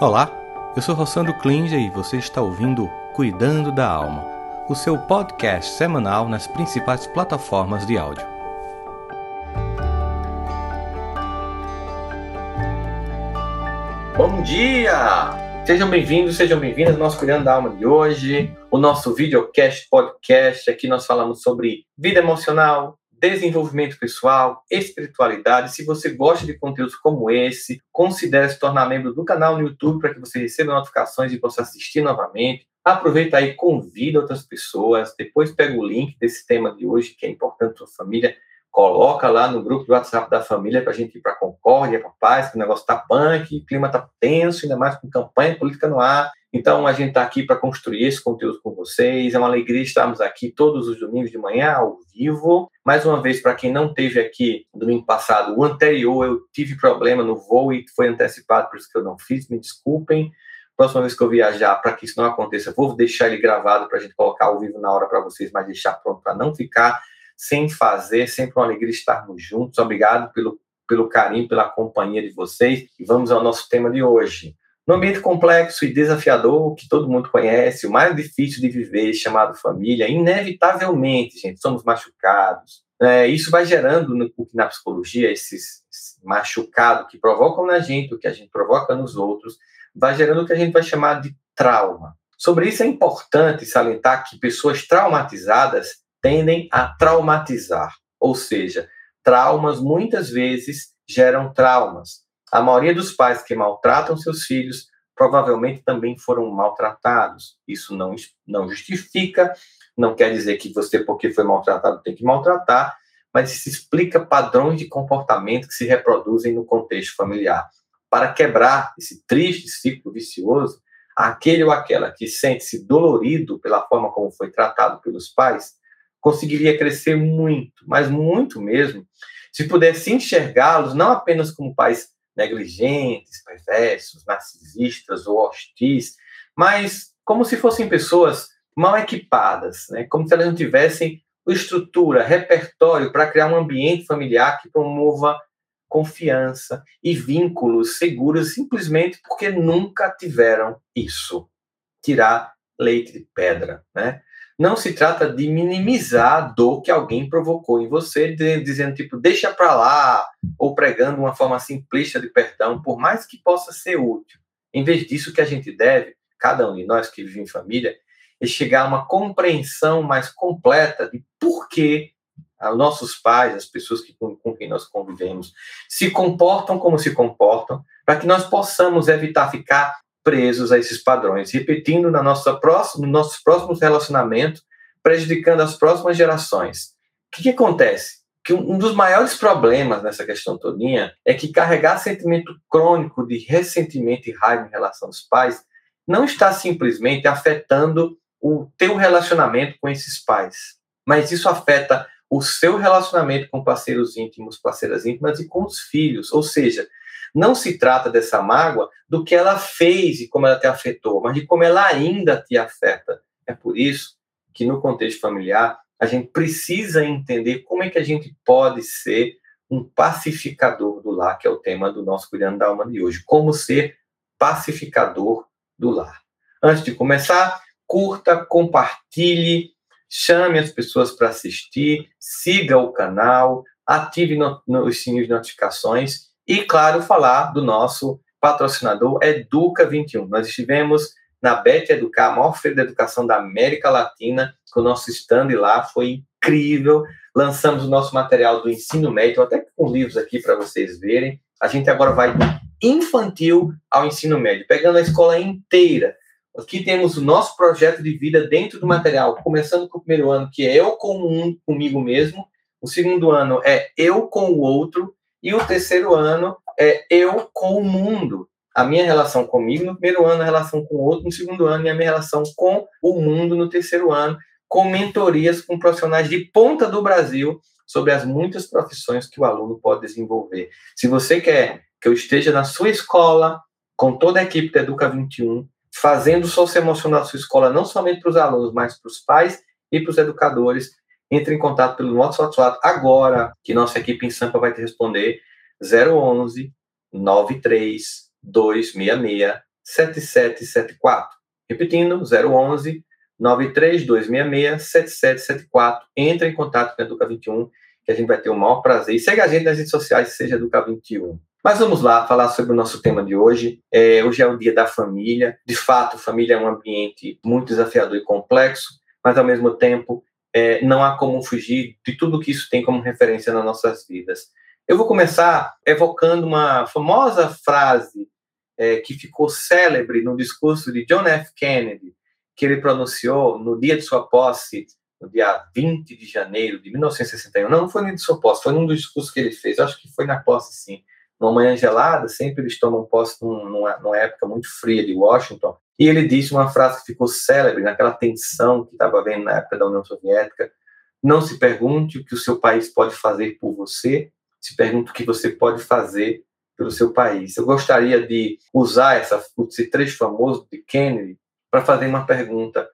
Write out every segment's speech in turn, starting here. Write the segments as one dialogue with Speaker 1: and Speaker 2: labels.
Speaker 1: Olá, eu sou Rossandro Klinger e você está ouvindo Cuidando da Alma, o seu podcast semanal nas principais plataformas de áudio.
Speaker 2: Bom dia! Sejam bem-vindos, sejam bem-vindas ao nosso Cuidando da Alma de hoje, o nosso videocast, podcast. Aqui nós falamos sobre vida emocional, desenvolvimento pessoal, espiritualidade. Se você gosta de conteúdos como esse, considere se tornar membro do canal no YouTube para que você receba notificações e possa assistir novamente. Aproveita aí, convida outras pessoas, depois pega o link desse tema de hoje, que é importante para sua família, coloca lá no grupo do WhatsApp da família para a gente ir para concórdia, para paz, que o negócio está punk, o clima está tenso, ainda mais com campanha política no ar. Então, a gente está aqui para construir esse conteúdo com vocês. É uma alegria estarmos aqui todos os domingos de manhã, ao vivo. Mais uma vez, para quem não teve aqui domingo passado, o anterior eu tive problema no voo e foi antecipado, por isso que eu não fiz, me desculpem. Próxima vez que eu viajar, para que isso não aconteça, vou deixar ele gravado para a gente colocar ao vivo na hora para vocês, mas deixar pronto para não ficar sem fazer. Sempre uma alegria estarmos juntos. Obrigado pelo, pelo carinho, pela companhia de vocês. E vamos ao nosso tema de hoje. No ambiente complexo e desafiador, que todo mundo conhece, o mais difícil de viver, chamado família, inevitavelmente, gente, somos machucados. É, isso vai gerando no, na psicologia esses, esse machucado que provocam na gente, o que a gente provoca nos outros, vai gerando o que a gente vai chamar de trauma. Sobre isso é importante salientar que pessoas traumatizadas tendem a traumatizar, ou seja, traumas muitas vezes geram traumas. A maioria dos pais que maltratam seus filhos provavelmente também foram maltratados. Isso não, não justifica, não quer dizer que você, porque foi maltratado, tem que maltratar, mas isso explica padrões de comportamento que se reproduzem no contexto familiar. Para quebrar esse triste ciclo vicioso, aquele ou aquela que sente-se dolorido pela forma como foi tratado pelos pais, conseguiria crescer muito, mas muito mesmo, se pudesse enxergá-los não apenas como pais negligentes, perversos, narcisistas ou hostis, mas como se fossem pessoas mal equipadas, né? como se elas não tivessem estrutura, repertório para criar um ambiente familiar que promova confiança e vínculos seguros, simplesmente porque nunca tiveram isso. Tirar leite de pedra, né? Não se trata de minimizar a dor que alguém provocou em você, dizendo tipo, deixa para lá, ou pregando uma forma simplista de perdão, por mais que possa ser útil. Em vez disso, o que a gente deve, cada um de nós que vive em família, é chegar a uma compreensão mais completa de por que os nossos pais, as pessoas que, com, com quem nós convivemos, se comportam como se comportam, para que nós possamos evitar ficar presos a esses padrões, repetindo na nossa próxima, nos nossos próximos relacionamentos, prejudicando as próximas gerações. O que, que acontece? Que um dos maiores problemas nessa questão todinha é que carregar sentimento crônico de ressentimento e raiva em relação aos pais não está simplesmente afetando o teu relacionamento com esses pais, mas isso afeta o seu relacionamento com parceiros íntimos, parceiras íntimas e com os filhos. Ou seja, não se trata dessa mágoa do que ela fez e como ela te afetou, mas de como ela ainda te afeta. É por isso que no contexto familiar a gente precisa entender como é que a gente pode ser um pacificador do lar, que é o tema do nosso Cuidando da Alma de hoje. Como ser pacificador do lar. Antes de começar, curta, compartilhe, chame as pessoas para assistir, siga o canal, ative no, no, os sininhos de notificações e, claro, falar do nosso patrocinador Educa21. Nós estivemos na Bet Educar, a maior feira de educação da América Latina, com o nosso stand lá, foi incrível. Lançamos o nosso material do ensino médio, até com livros aqui para vocês verem. A gente agora vai do infantil ao ensino médio, pegando a escola inteira. Aqui temos o nosso projeto de vida dentro do material, começando com o primeiro ano, que é eu com um, comigo mesmo. O segundo ano é eu com o outro. E o terceiro ano é eu com o mundo. A minha relação comigo no primeiro ano, a relação com o outro no segundo ano e a minha relação com o mundo no terceiro ano, com mentorias com profissionais de ponta do Brasil sobre as muitas profissões que o aluno pode desenvolver. Se você quer que eu esteja na sua escola, com toda a equipe da Educa 21, fazendo socioemocional da sua escola, não somente para os alunos, mas para os pais e para os educadores, entre em contato pelo nosso WhatsApp agora, que nossa equipe em Sampa vai te responder 011 93 266 7774. Repetindo, 011 93266 7774. Entre em contato com a Educa 21, que a gente vai ter o maior prazer. E segue a gente nas redes sociais, seja Educa 21. Mas vamos lá falar sobre o nosso tema de hoje. É, hoje é o dia da família. De fato, família é um ambiente muito desafiador e complexo, mas ao mesmo tempo é, não há como fugir de tudo que isso tem como referência nas nossas vidas. Eu vou começar evocando uma famosa frase é, que ficou célebre no discurso de John F. Kennedy, que ele pronunciou no dia de sua posse, no dia 20 de janeiro de 1961. Não, não foi no dia de sua posse, foi num dos discursos que ele fez. Eu acho que foi na posse, sim. Numa manhã gelada, sempre eles tomam posse numa, numa época muito fria de Washington. E ele disse uma frase que ficou célebre naquela tensão que estava havendo na época da União Soviética: Não se pergunte o que o seu país pode fazer por você, se pergunta o que você pode fazer pelo seu país. Eu gostaria de usar essa, esse trecho famoso de Kennedy para fazer uma pergunta.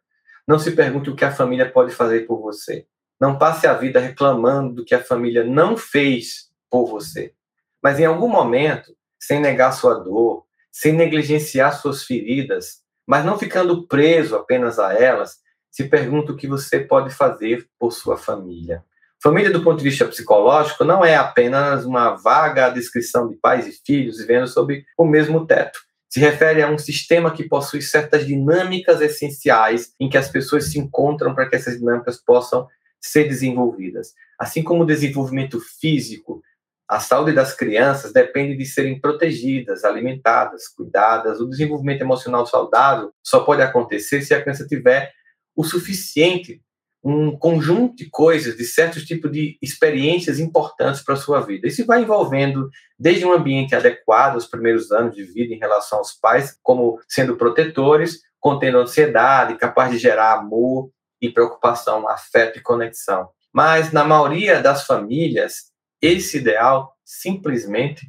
Speaker 2: Não se pergunte o que a família pode fazer por você. Não passe a vida reclamando do que a família não fez por você. Mas em algum momento, sem negar sua dor, sem negligenciar suas feridas, mas não ficando preso apenas a elas, se pergunta o que você pode fazer por sua família. Família, do ponto de vista psicológico, não é apenas uma vaga descrição de pais e filhos vivendo sob o mesmo teto. Se refere a um sistema que possui certas dinâmicas essenciais em que as pessoas se encontram para que essas dinâmicas possam ser desenvolvidas. Assim como o desenvolvimento físico, a saúde das crianças depende de serem protegidas, alimentadas, cuidadas. O desenvolvimento emocional saudável só pode acontecer se a criança tiver o suficiente um conjunto de coisas, de certos tipos de experiências importantes para a sua vida. Isso vai envolvendo desde um ambiente adequado aos primeiros anos de vida em relação aos pais, como sendo protetores, contendo ansiedade, capaz de gerar amor e preocupação, afeto e conexão. Mas na maioria das famílias, esse ideal simplesmente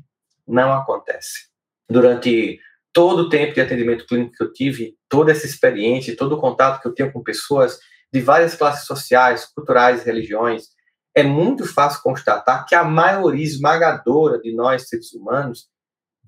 Speaker 2: não acontece. Durante todo o tempo de atendimento clínico que eu tive, toda essa experiência, todo o contato que eu tenho com pessoas de várias classes sociais, culturais, religiões, é muito fácil constatar que a maioria esmagadora de nós, seres humanos,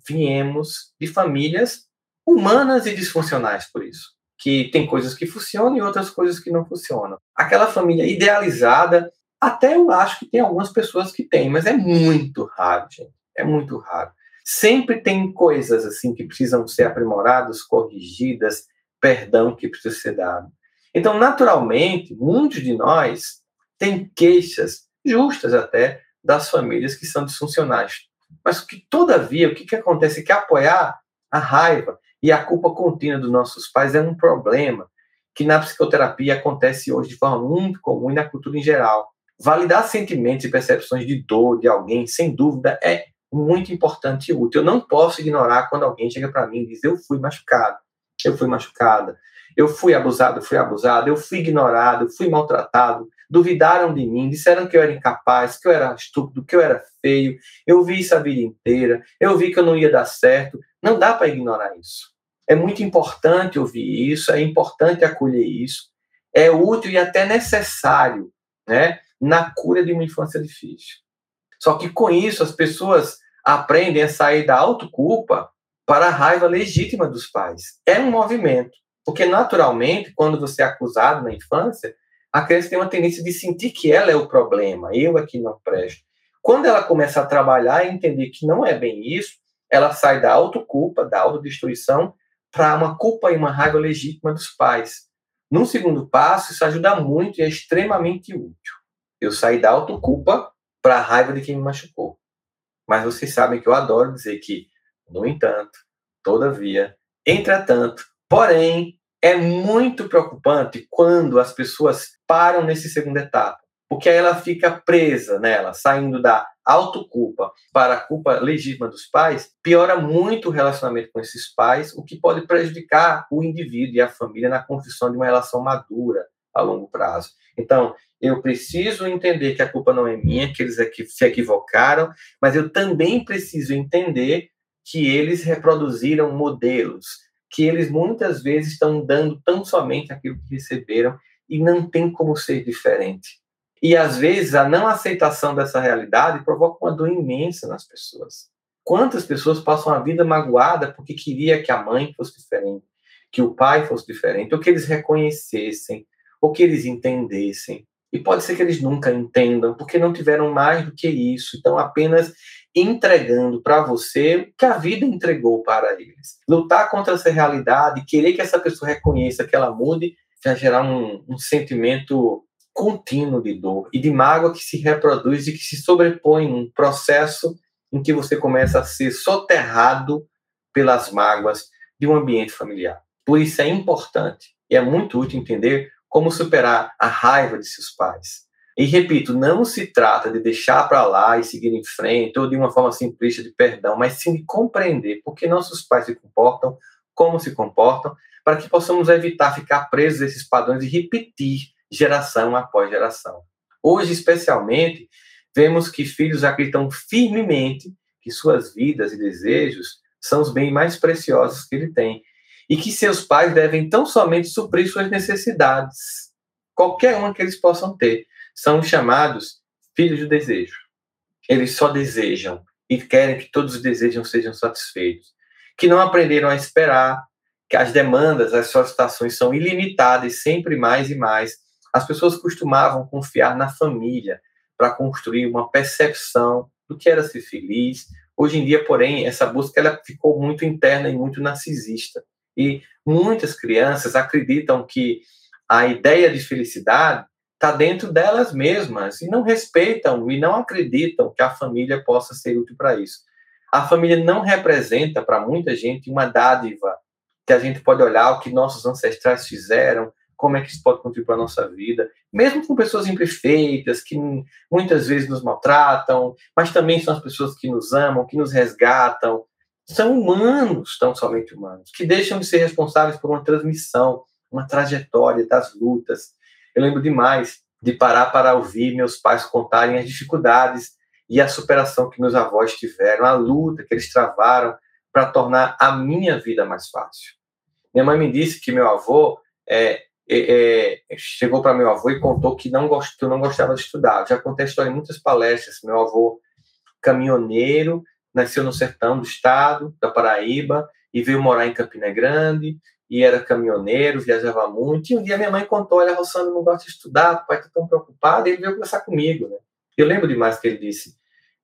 Speaker 2: viemos de famílias humanas e disfuncionais por isso. Que tem coisas que funcionam e outras coisas que não funcionam. Aquela família idealizada, até eu acho que tem algumas pessoas que têm, mas é muito raro, gente. É muito raro. Sempre tem coisas assim que precisam ser aprimoradas, corrigidas, perdão que precisa ser dado. Então, naturalmente, muitos de nós têm queixas, justas até, das famílias que são disfuncionais. Mas que, todavia, o que, que acontece é que apoiar a raiva e a culpa contínua dos nossos pais é um problema que na psicoterapia acontece hoje de forma muito comum e na cultura em geral. Validar sentimentos e percepções de dor de alguém, sem dúvida, é muito importante e útil. Eu não posso ignorar quando alguém chega para mim e diz: Eu fui machucado, eu fui machucada, eu fui abusado, fui abusado, eu fui ignorado, eu fui maltratado, duvidaram de mim, disseram que eu era incapaz, que eu era estúpido, que eu era feio. Eu vi isso a vida inteira, eu vi que eu não ia dar certo. Não dá para ignorar isso. É muito importante ouvir isso, é importante acolher isso, é útil e até necessário, né, na cura de uma infância difícil. Só que com isso as pessoas aprendem a sair da autoculpa para a raiva legítima dos pais. É um movimento. Porque, naturalmente, quando você é acusado na infância, a criança tem uma tendência de sentir que ela é o problema, eu é que não presto. Quando ela começa a trabalhar e entender que não é bem isso, ela sai da autoculpa, da autodestruição, para uma culpa e uma raiva legítima dos pais. Num segundo passo, isso ajuda muito e é extremamente útil. Eu saí da autoculpa para a raiva de quem me machucou. Mas vocês sabem que eu adoro dizer que, no entanto, todavia, entretanto, porém, é muito preocupante quando as pessoas param nesse segunda etapa, porque aí ela fica presa nela, saindo da autoculpa para a culpa legítima dos pais, piora muito o relacionamento com esses pais, o que pode prejudicar o indivíduo e a família na construção de uma relação madura a longo prazo. Então, eu preciso entender que a culpa não é minha, que eles se equivocaram, mas eu também preciso entender que eles reproduziram modelos, que eles muitas vezes estão dando tão somente aquilo que receberam e não tem como ser diferente. E às vezes a não aceitação dessa realidade provoca uma dor imensa nas pessoas. Quantas pessoas passam a vida magoada porque queria que a mãe fosse diferente, que o pai fosse diferente, ou que eles reconhecessem, ou que eles entendessem. E pode ser que eles nunca entendam, porque não tiveram mais do que isso. Então, apenas entregando para você o que a vida entregou para eles. Lutar contra essa realidade, querer que essa pessoa reconheça que ela mude, vai gerar um, um sentimento contínuo de dor e de mágoa que se reproduz e que se sobrepõe num processo em que você começa a ser soterrado pelas mágoas de um ambiente familiar. Por isso é importante e é muito útil entender como superar a raiva de seus pais. E repito, não se trata de deixar para lá e seguir em frente ou de uma forma simplista de perdão, mas sim de compreender por que nossos pais se comportam, como se comportam, para que possamos evitar ficar presos a esses padrões e repetir geração após geração. Hoje, especialmente, vemos que filhos acreditam firmemente que suas vidas e desejos são os bens mais preciosos que ele tem e que seus pais devem tão somente suprir suas necessidades, qualquer uma que eles possam ter. São chamados filhos do desejo. Eles só desejam e querem que todos os desejos sejam satisfeitos. Que não aprenderam a esperar, que as demandas, as solicitações são ilimitadas, sempre mais e mais. As pessoas costumavam confiar na família para construir uma percepção do que era ser feliz. Hoje em dia, porém, essa busca ela ficou muito interna e muito narcisista. E muitas crianças acreditam que a ideia de felicidade está dentro delas mesmas e não respeitam e não acreditam que a família possa ser útil para isso. A família não representa para muita gente uma dádiva que a gente pode olhar o que nossos ancestrais fizeram, como é que isso pode contribuir para a nossa vida, mesmo com pessoas imperfeitas, que muitas vezes nos maltratam, mas também são as pessoas que nos amam, que nos resgatam, são humanos, tão somente humanos, que deixam de ser responsáveis por uma transmissão, uma trajetória das lutas. Eu lembro demais de parar para ouvir meus pais contarem as dificuldades e a superação que meus avós tiveram, a luta que eles travaram para tornar a minha vida mais fácil. Minha mãe me disse que meu avô é, é, é, chegou para meu avô e contou que não, gost, não gostava de estudar. Já contei a história em muitas palestras. Meu avô, caminhoneiro, nasceu no sertão do estado, da Paraíba, e veio morar em Campina Grande, e era caminhoneiro, viajava muito. E um dia minha mãe contou: Olha, Rossano não gosta de estudar, pai está tão preocupado. E ele veio conversar comigo. Né? Eu lembro demais que ele disse: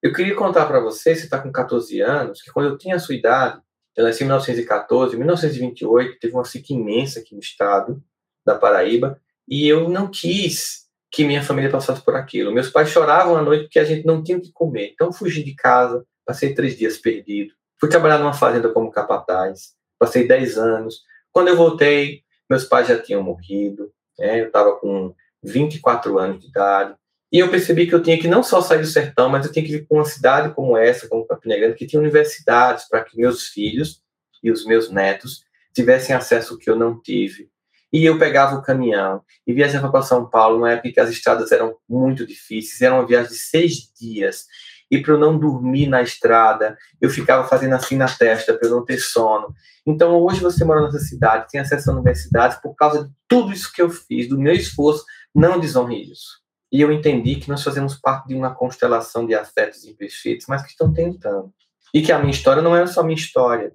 Speaker 2: Eu queria contar para você, você está com 14 anos, que quando eu tinha a sua idade, eu nasci em 1914, em 1928, teve uma seca imensa aqui no estado da Paraíba, e eu não quis que minha família passasse por aquilo. Meus pais choravam à noite porque a gente não tinha o que comer. Então eu fugi de casa, Passei três dias perdido. Fui trabalhar numa fazenda como capataz. Passei dez anos. Quando eu voltei, meus pais já tinham morrido. Né? Eu estava com 24 anos de idade. E eu percebi que eu tinha que não só sair do sertão, mas eu tinha que vir para uma cidade como essa, como Campina Grande, que tinha universidades para que meus filhos e os meus netos tivessem acesso ao que eu não tive. E eu pegava o caminhão e viajava para São Paulo, numa época que as estradas eram muito difíceis, era uma viagem de seis dias e para eu não dormir na estrada, eu ficava fazendo assim na testa para eu não ter sono. Então, hoje você mora nessa cidade, tem acesso à universidade por causa de tudo isso que eu fiz, do meu esforço, não desonre isso. E eu entendi que nós fazemos parte de uma constelação de afetos imperfeitos, mas que estão tentando. E que a minha história não é só minha história.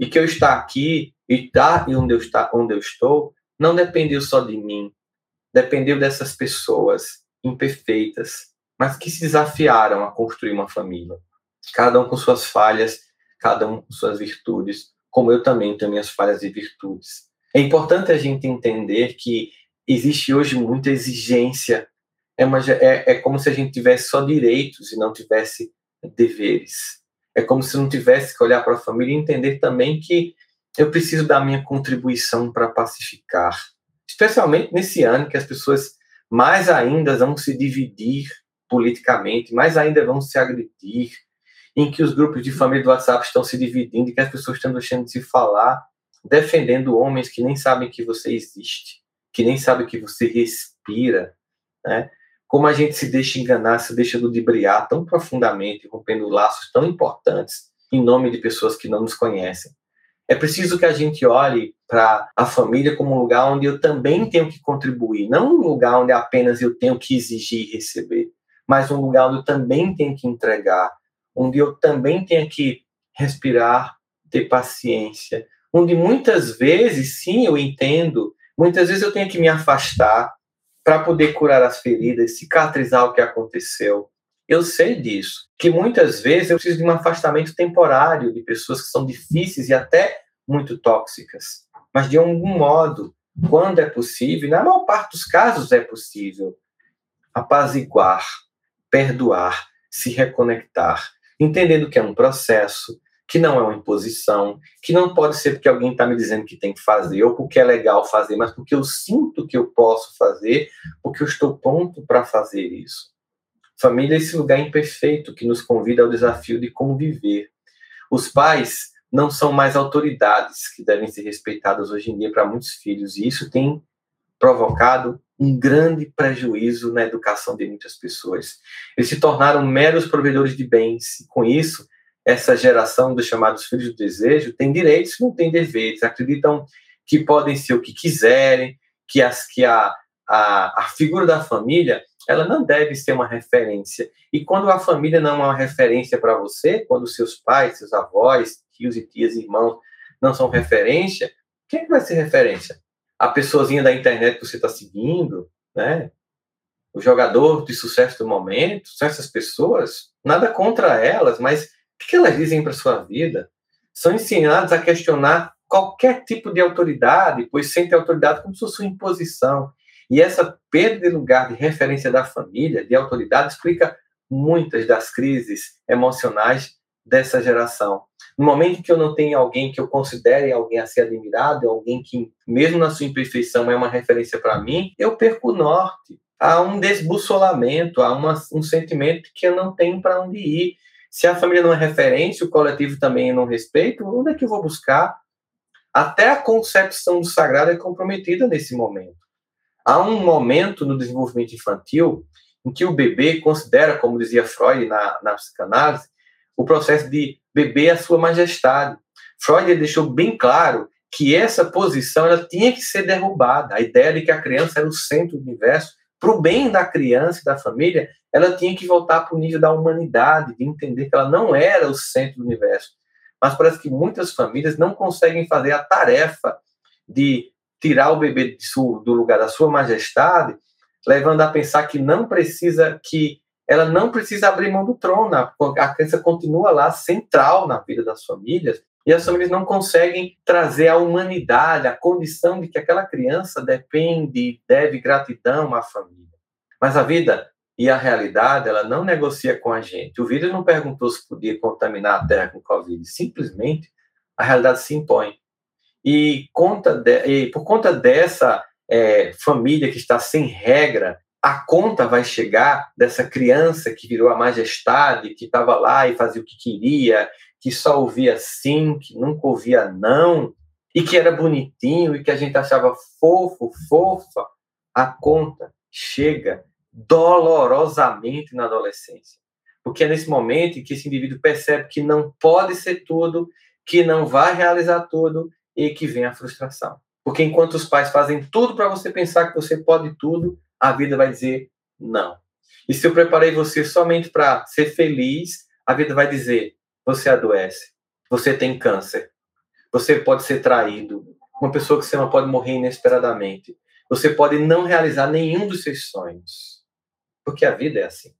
Speaker 2: E que eu estar aqui e estar onde eu, está, onde eu estou não dependeu só de mim, dependeu dessas pessoas imperfeitas mas que se desafiaram a construir uma família. Cada um com suas falhas, cada um com suas virtudes, como eu também tenho minhas falhas e virtudes. É importante a gente entender que existe hoje muita exigência. É, uma, é, é como se a gente tivesse só direitos e não tivesse deveres. É como se não tivesse que olhar para a família e entender também que eu preciso da minha contribuição para pacificar. Especialmente nesse ano que as pessoas mais ainda vão se dividir politicamente, mais ainda vão se agredir, em que os grupos de família do WhatsApp estão se dividindo, e que as pessoas estão deixando de se falar, defendendo homens que nem sabem que você existe, que nem sabem que você respira, né? Como a gente se deixa enganar, se deixa ludibriar tão profundamente, rompendo laços tão importantes em nome de pessoas que não nos conhecem. É preciso que a gente olhe para a família como um lugar onde eu também tenho que contribuir, não um lugar onde apenas eu tenho que exigir e receber mas um lugar onde eu também tenho que entregar, onde eu também tenho que respirar, ter paciência. Onde muitas vezes, sim, eu entendo, muitas vezes eu tenho que me afastar para poder curar as feridas, cicatrizar o que aconteceu. Eu sei disso, que muitas vezes eu preciso de um afastamento temporário de pessoas que são difíceis e até muito tóxicas. Mas de algum modo, quando é possível, na maior parte dos casos é possível, apaziguar, perdoar, se reconectar, entendendo que é um processo, que não é uma imposição, que não pode ser porque alguém está me dizendo que tem que fazer ou porque é legal fazer, mas porque eu sinto que eu posso fazer, porque eu estou pronto para fazer isso. Família é esse lugar imperfeito que nos convida ao desafio de conviver. Os pais não são mais autoridades que devem ser respeitadas hoje em dia para muitos filhos, e isso tem provocado um grande prejuízo na educação de muitas pessoas. Eles se tornaram meros provedores de bens, e com isso, essa geração dos chamados filhos do desejo tem direitos, não tem deveres, acreditam que podem ser o que quiserem, que, as, que a, a, a figura da família ela não deve ser uma referência. E quando a família não é uma referência para você, quando seus pais, seus avós, tios e tias, irmãos não são referência, quem é que vai ser referência? A pessoazinha da internet que você está seguindo, né? O jogador de sucesso do momento, são essas pessoas, nada contra elas, mas o que elas dizem para sua vida? São ensinados a questionar qualquer tipo de autoridade, pois sentem autoridade como se fosse uma imposição. E essa perda de lugar de referência da família, de autoridade, explica muitas das crises emocionais dessa geração. No momento que eu não tenho alguém que eu considere alguém a ser admirado, alguém que, mesmo na sua imperfeição, é uma referência para mim, eu perco o norte. Há um desbussolamento, há uma, um sentimento que eu não tenho para onde ir. Se a família não é referência, o coletivo também não respeita, onde é que eu vou buscar? Até a concepção do sagrado é comprometida nesse momento. Há um momento no desenvolvimento infantil em que o bebê considera, como dizia Freud na, na psicanálise, o processo de beber a sua majestade. Freud deixou bem claro que essa posição ela tinha que ser derrubada. A ideia de que a criança era o centro do universo, para o bem da criança e da família, ela tinha que voltar para o nível da humanidade, de entender que ela não era o centro do universo. Mas parece que muitas famílias não conseguem fazer a tarefa de tirar o bebê do lugar da sua majestade, levando a pensar que não precisa que ela não precisa abrir mão do trono, a criança continua lá central na vida das famílias, e as famílias não conseguem trazer a humanidade, a condição de que aquela criança depende, deve gratidão à família. Mas a vida e a realidade, ela não negocia com a gente. O vírus não perguntou se podia contaminar a Terra com Covid, simplesmente a realidade se impõe. E, conta de, e por conta dessa é, família que está sem regra, a conta vai chegar dessa criança que virou a majestade, que estava lá e fazia o que queria, que só ouvia sim, que nunca ouvia não, e que era bonitinho e que a gente achava fofo, fofa. A conta chega dolorosamente na adolescência. Porque é nesse momento que esse indivíduo percebe que não pode ser tudo, que não vai realizar tudo e que vem a frustração. Porque enquanto os pais fazem tudo para você pensar que você pode tudo, a vida vai dizer não. E se eu preparei você somente para ser feliz, a vida vai dizer: você adoece, você tem câncer, você pode ser traído, uma pessoa que você não pode morrer inesperadamente, você pode não realizar nenhum dos seus sonhos, porque a vida é assim.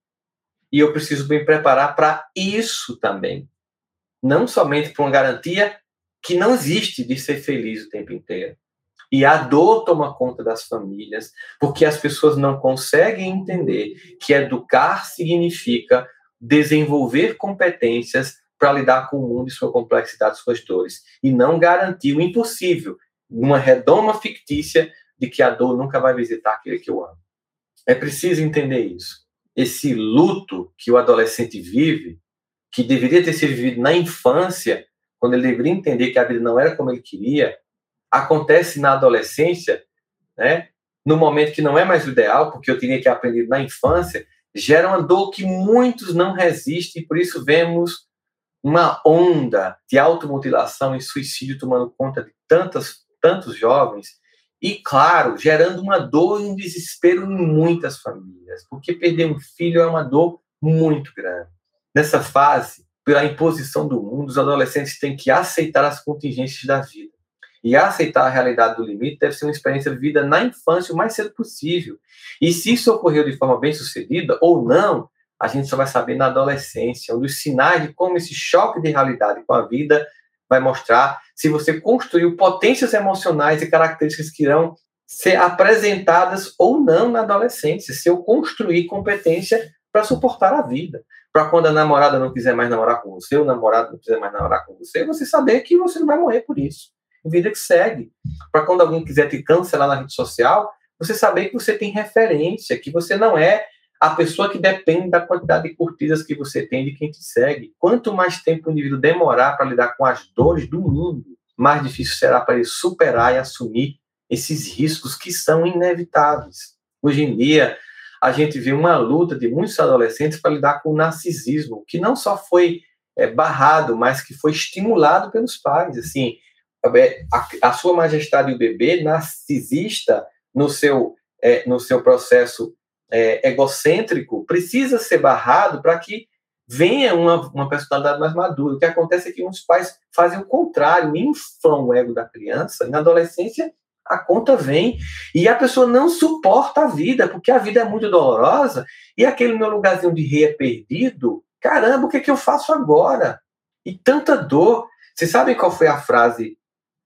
Speaker 2: E eu preciso me preparar para isso também, não somente para uma garantia que não existe de ser feliz o tempo inteiro, e a dor toma conta das famílias, porque as pessoas não conseguem entender que educar significa desenvolver competências para lidar com o mundo e sua complexidade, suas dores, e não garantir o impossível, numa redoma fictícia de que a dor nunca vai visitar aquele que eu amo. É preciso entender isso. Esse luto que o adolescente vive, que deveria ter sido vivido na infância, quando ele deveria entender que a vida não era como ele queria, acontece na adolescência, né, no momento que não é mais o ideal, porque eu teria que aprender na infância, gera uma dor que muitos não resistem, e por isso vemos uma onda de automutilação e suicídio tomando conta de tantas, tantos jovens, e, claro, gerando uma dor e um desespero em muitas famílias, porque perder um filho é uma dor muito grande. Nessa fase, pela imposição do mundo, os adolescentes têm que aceitar as contingências da vida. E aceitar a realidade do limite deve ser uma experiência vivida na infância o mais cedo possível. E se isso ocorreu de forma bem sucedida ou não, a gente só vai saber na adolescência, onde os sinais de como esse choque de realidade com a vida vai mostrar se você construiu potências emocionais e características que irão ser apresentadas ou não na adolescência, se eu construir competência para suportar a vida. Para quando a namorada não quiser mais namorar com você, o namorado não quiser mais namorar com você, você saber que você não vai morrer por isso. Vida que segue. Para quando alguém quiser te cancelar na rede social, você saber que você tem referência, que você não é a pessoa que depende da quantidade de curtidas que você tem de quem te segue. Quanto mais tempo o indivíduo demorar para lidar com as dores do mundo, mais difícil será para ele superar e assumir esses riscos que são inevitáveis. Hoje em dia, a gente vê uma luta de muitos adolescentes para lidar com o narcisismo, que não só foi é, barrado, mas que foi estimulado pelos pais. Assim, a, a sua majestade o bebê narcisista no seu é, no seu processo é, egocêntrico precisa ser barrado para que venha uma, uma personalidade mais madura. O que acontece é que uns pais fazem o contrário, inflam o ego da criança, e na adolescência a conta vem e a pessoa não suporta a vida, porque a vida é muito dolorosa e aquele meu lugarzinho de rei é perdido. Caramba, o que, é que eu faço agora? E tanta dor. Vocês sabem qual foi a frase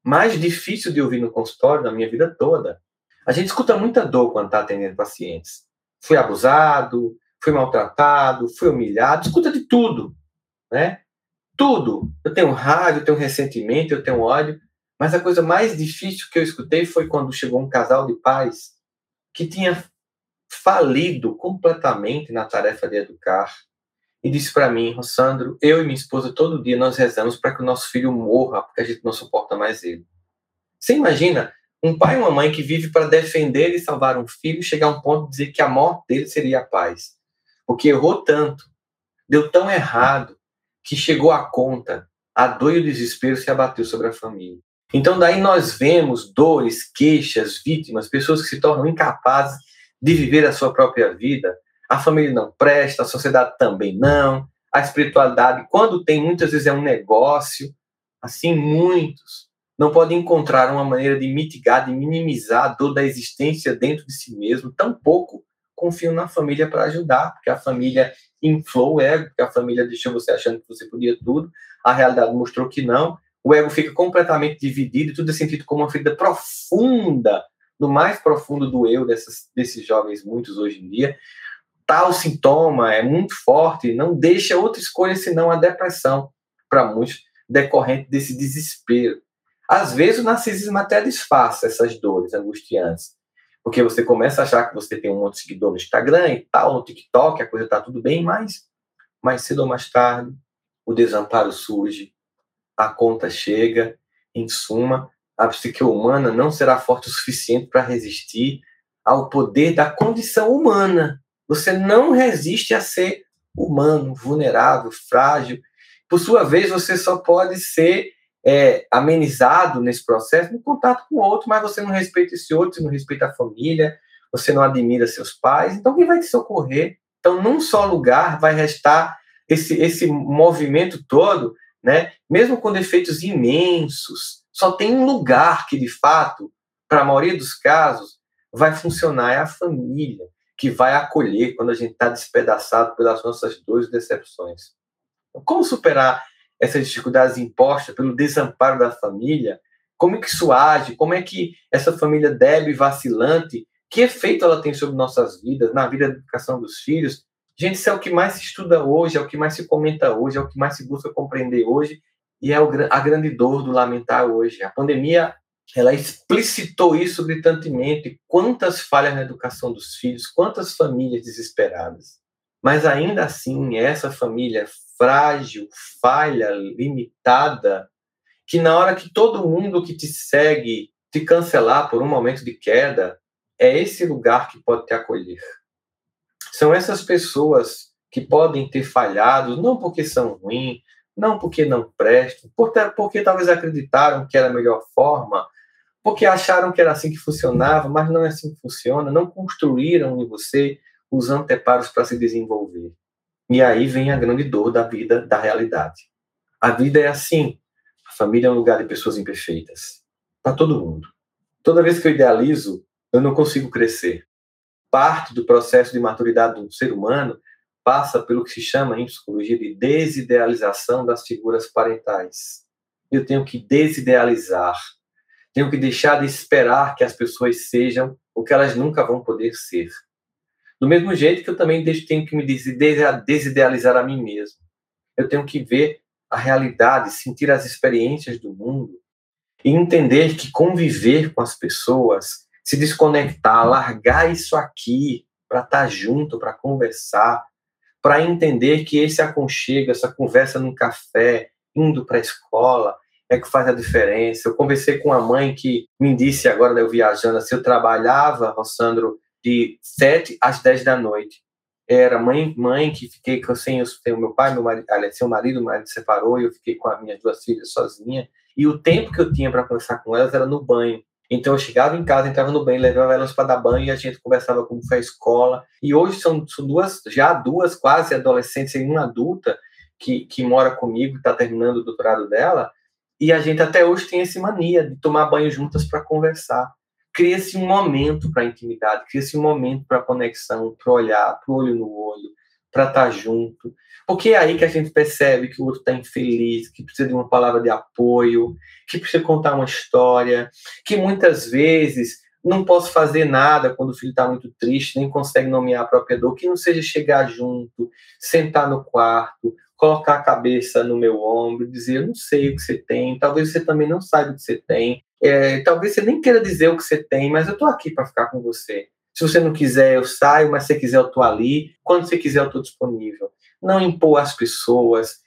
Speaker 2: mais difícil de ouvir no consultório da minha vida toda? A gente escuta muita dor quando está atendendo pacientes fui abusado, fui maltratado, fui humilhado, escuta de tudo, né? Tudo. Eu tenho raiva, eu tenho ressentimento, eu tenho ódio, mas a coisa mais difícil que eu escutei foi quando chegou um casal de pais que tinha falido completamente na tarefa de educar e disse para mim, Rossandro, eu e minha esposa todo dia nós rezamos para que o nosso filho morra porque a gente não suporta mais ele. Você imagina um pai e uma mãe que vive para defender e salvar um filho chegar a um ponto de dizer que a morte dele seria a paz. Porque errou tanto, deu tão errado, que chegou a conta, a dor e o desespero se abateu sobre a família. Então, daí nós vemos dores, queixas, vítimas, pessoas que se tornam incapazes de viver a sua própria vida. A família não presta, a sociedade também não. A espiritualidade, quando tem, muitas vezes é um negócio. Assim, muitos não pode encontrar uma maneira de mitigar, de minimizar a dor da existência dentro de si mesmo, tampouco confiam na família para ajudar, porque a família inflou o ego, porque a família deixou você achando que você podia tudo, a realidade mostrou que não, o ego fica completamente dividido, tudo é sentido como uma ferida profunda, no mais profundo do eu dessas, desses jovens, muitos hoje em dia. Tal sintoma é muito forte, não deixa outra escolha senão a depressão, para muitos, decorrente desse desespero. Às vezes o narcisismo até disfarça essas dores angustiantes, porque você começa a achar que você tem um monte de seguidor no Instagram e tal, no TikTok, a coisa está tudo bem, mas mais cedo ou mais tarde o desamparo surge, a conta chega, em suma, a psique humana não será forte o suficiente para resistir ao poder da condição humana. Você não resiste a ser humano, vulnerável, frágil. Por sua vez, você só pode ser é, amenizado nesse processo no contato com o outro, mas você não respeita esse outro, você não respeita a família, você não admira seus pais, então quem vai te socorrer? Então, num só lugar vai restar esse, esse movimento todo, né? mesmo com defeitos imensos, só tem um lugar que, de fato, para a maioria dos casos, vai funcionar, é a família, que vai acolher quando a gente está despedaçado pelas nossas dores e decepções. Como superar essas dificuldades impostas pelo desamparo da família, como é que isso age, como é que essa família débil e vacilante, que efeito ela tem sobre nossas vidas, na vida da educação dos filhos. Gente, isso é o que mais se estuda hoje, é o que mais se comenta hoje, é o que mais se busca compreender hoje, e é a grande dor do lamentar hoje. A pandemia, ela explicitou isso gritantemente, quantas falhas na educação dos filhos, quantas famílias desesperadas. Mas ainda assim, essa família frágil, falha, limitada, que na hora que todo mundo que te segue te cancelar por um momento de queda, é esse lugar que pode te acolher. São essas pessoas que podem ter falhado, não porque são ruins, não porque não prestam, porque, talvez acreditaram que era a melhor forma, porque acharam que era assim que funcionava, mas não é assim que funciona, não construíram em você os anteparos para se desenvolver. E aí vem a grande dor da vida, da realidade. A vida é assim. A família é um lugar de pessoas imperfeitas. Para todo mundo. Toda vez que eu idealizo, eu não consigo crescer. Parte do processo de maturidade do ser humano passa pelo que se chama em psicologia de desidealização das figuras parentais. Eu tenho que desidealizar. Tenho que deixar de esperar que as pessoas sejam o que elas nunca vão poder ser. Do mesmo jeito que eu também tenho que me desidealizar a mim mesmo. Eu tenho que ver a realidade, sentir as experiências do mundo e entender que conviver com as pessoas, se desconectar, largar isso aqui para estar tá junto, para conversar, para entender que esse aconchego, essa conversa num café, indo para a escola, é que faz a diferença. Eu conversei com uma mãe que me disse agora, né, eu viajando, assim, eu trabalhava, Rossandro, de 7 às 10 da noite. Era mãe, mãe que fiquei sem, sem o meu pai, meu marido, aliás, seu marido, o marido separou e eu fiquei com as minhas duas filhas sozinha. E o tempo que eu tinha para conversar com elas era no banho. Então eu chegava em casa, entrava no banho, levava elas para dar banho e a gente conversava como foi a escola. E hoje são, são duas, já duas quase adolescentes e uma adulta que, que mora comigo, está terminando o doutorado dela. E a gente até hoje tem essa mania de tomar banho juntas para conversar. Cria-se um momento para intimidade, cria-se um momento para conexão, para olhar, para olho no olho, para estar tá junto. Porque é aí que a gente percebe que o outro está infeliz, que precisa de uma palavra de apoio, que precisa contar uma história, que muitas vezes não posso fazer nada quando o filho está muito triste, nem consegue nomear a própria dor, que não seja chegar junto, sentar no quarto, colocar a cabeça no meu ombro, dizer: Eu não sei o que você tem, talvez você também não saiba o que você tem, é, talvez você nem queira dizer o que você tem, mas eu estou aqui para ficar com você. Se você não quiser, eu saio, mas se quiser, eu estou ali. Quando você quiser, eu estou disponível não impor às pessoas,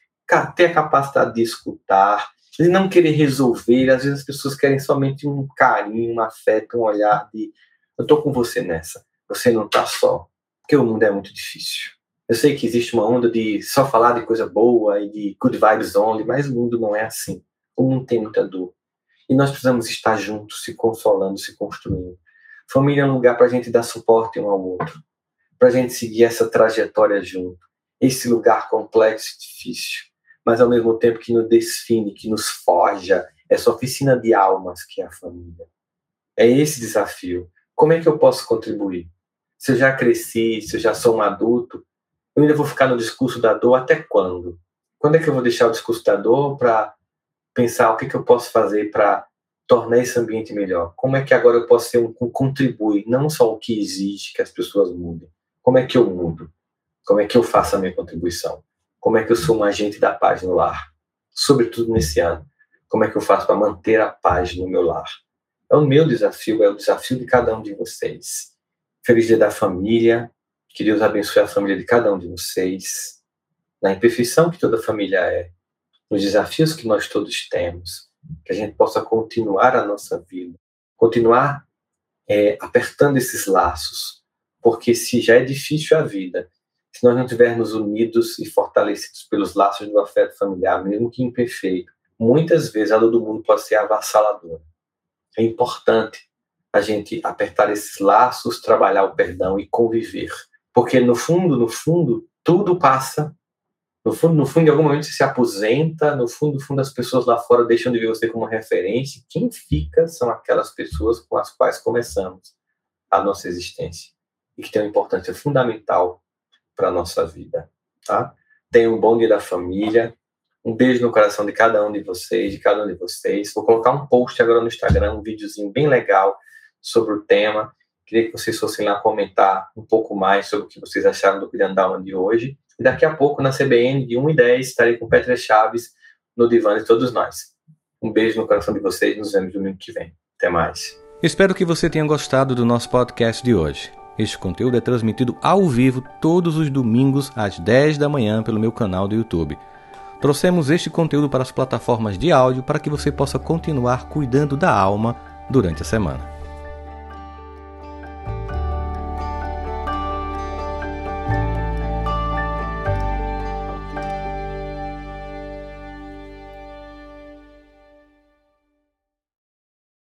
Speaker 2: ter a capacidade de escutar, de não querer resolver. Às vezes as pessoas querem somente um carinho, um afeto, um olhar de eu estou com você nessa, você não está só, porque o mundo é muito difícil. Eu sei que existe uma onda de só falar de coisa boa e de good vibes only, mas o mundo não é assim. O mundo tem muita dor. E nós precisamos estar juntos, se consolando, se construindo. Família é um lugar para a gente dar suporte um ao outro, para a gente seguir essa trajetória junto esse lugar complexo e difícil, mas ao mesmo tempo que nos define, que nos forja essa oficina de almas que é a família. É esse desafio. Como é que eu posso contribuir? Se eu já cresci, se eu já sou um adulto, eu ainda vou ficar no discurso da dor até quando? Quando é que eu vou deixar o discurso da dor para pensar o que, que eu posso fazer para tornar esse ambiente melhor? Como é que agora eu posso ser um, um contribui, não só o que exige que as pessoas mudem? Como é que eu mudo? Como é que eu faço a minha contribuição? Como é que eu sou um agente da paz no lar? Sobretudo nesse ano. Como é que eu faço para manter a paz no meu lar? É o meu desafio, é o desafio de cada um de vocês. Feliz dia da família. Que Deus abençoe a família de cada um de vocês. Na imperfeição que toda família é. Nos desafios que nós todos temos. Que a gente possa continuar a nossa vida. Continuar é, apertando esses laços. Porque se já é difícil a vida, se nós não estivermos unidos e fortalecidos pelos laços do afeto familiar, mesmo que imperfeito, muitas vezes a dor do mundo pode ser avassaladora. É importante a gente apertar esses laços, trabalhar o perdão e conviver. Porque no fundo, no fundo, tudo passa. No fundo, no fundo, em algum momento você se aposenta, no fundo, no fundo, as pessoas lá fora deixam de ver você como referência. Quem fica são aquelas pessoas com as quais começamos a nossa existência e que têm uma importância fundamental para a nossa vida, tá? Tenha um bom dia da família. Um beijo no coração de cada um de vocês, de cada um de vocês. Vou colocar um post agora no Instagram, um videozinho bem legal sobre o tema. Queria que vocês fossem lá comentar um pouco mais sobre o que vocês acharam do Cuidando da Alma de hoje. E daqui a pouco, na CBN, de 1 e 10, estarei com Petra Chaves no divã de todos nós. Um beijo no coração de vocês. Nos vemos domingo que vem. Até mais.
Speaker 1: Espero que você tenha gostado do nosso podcast de hoje. Este conteúdo é transmitido ao vivo todos os domingos às 10 da manhã pelo meu canal do YouTube. Trouxemos este conteúdo para as plataformas de áudio para que você possa continuar cuidando da alma durante a semana.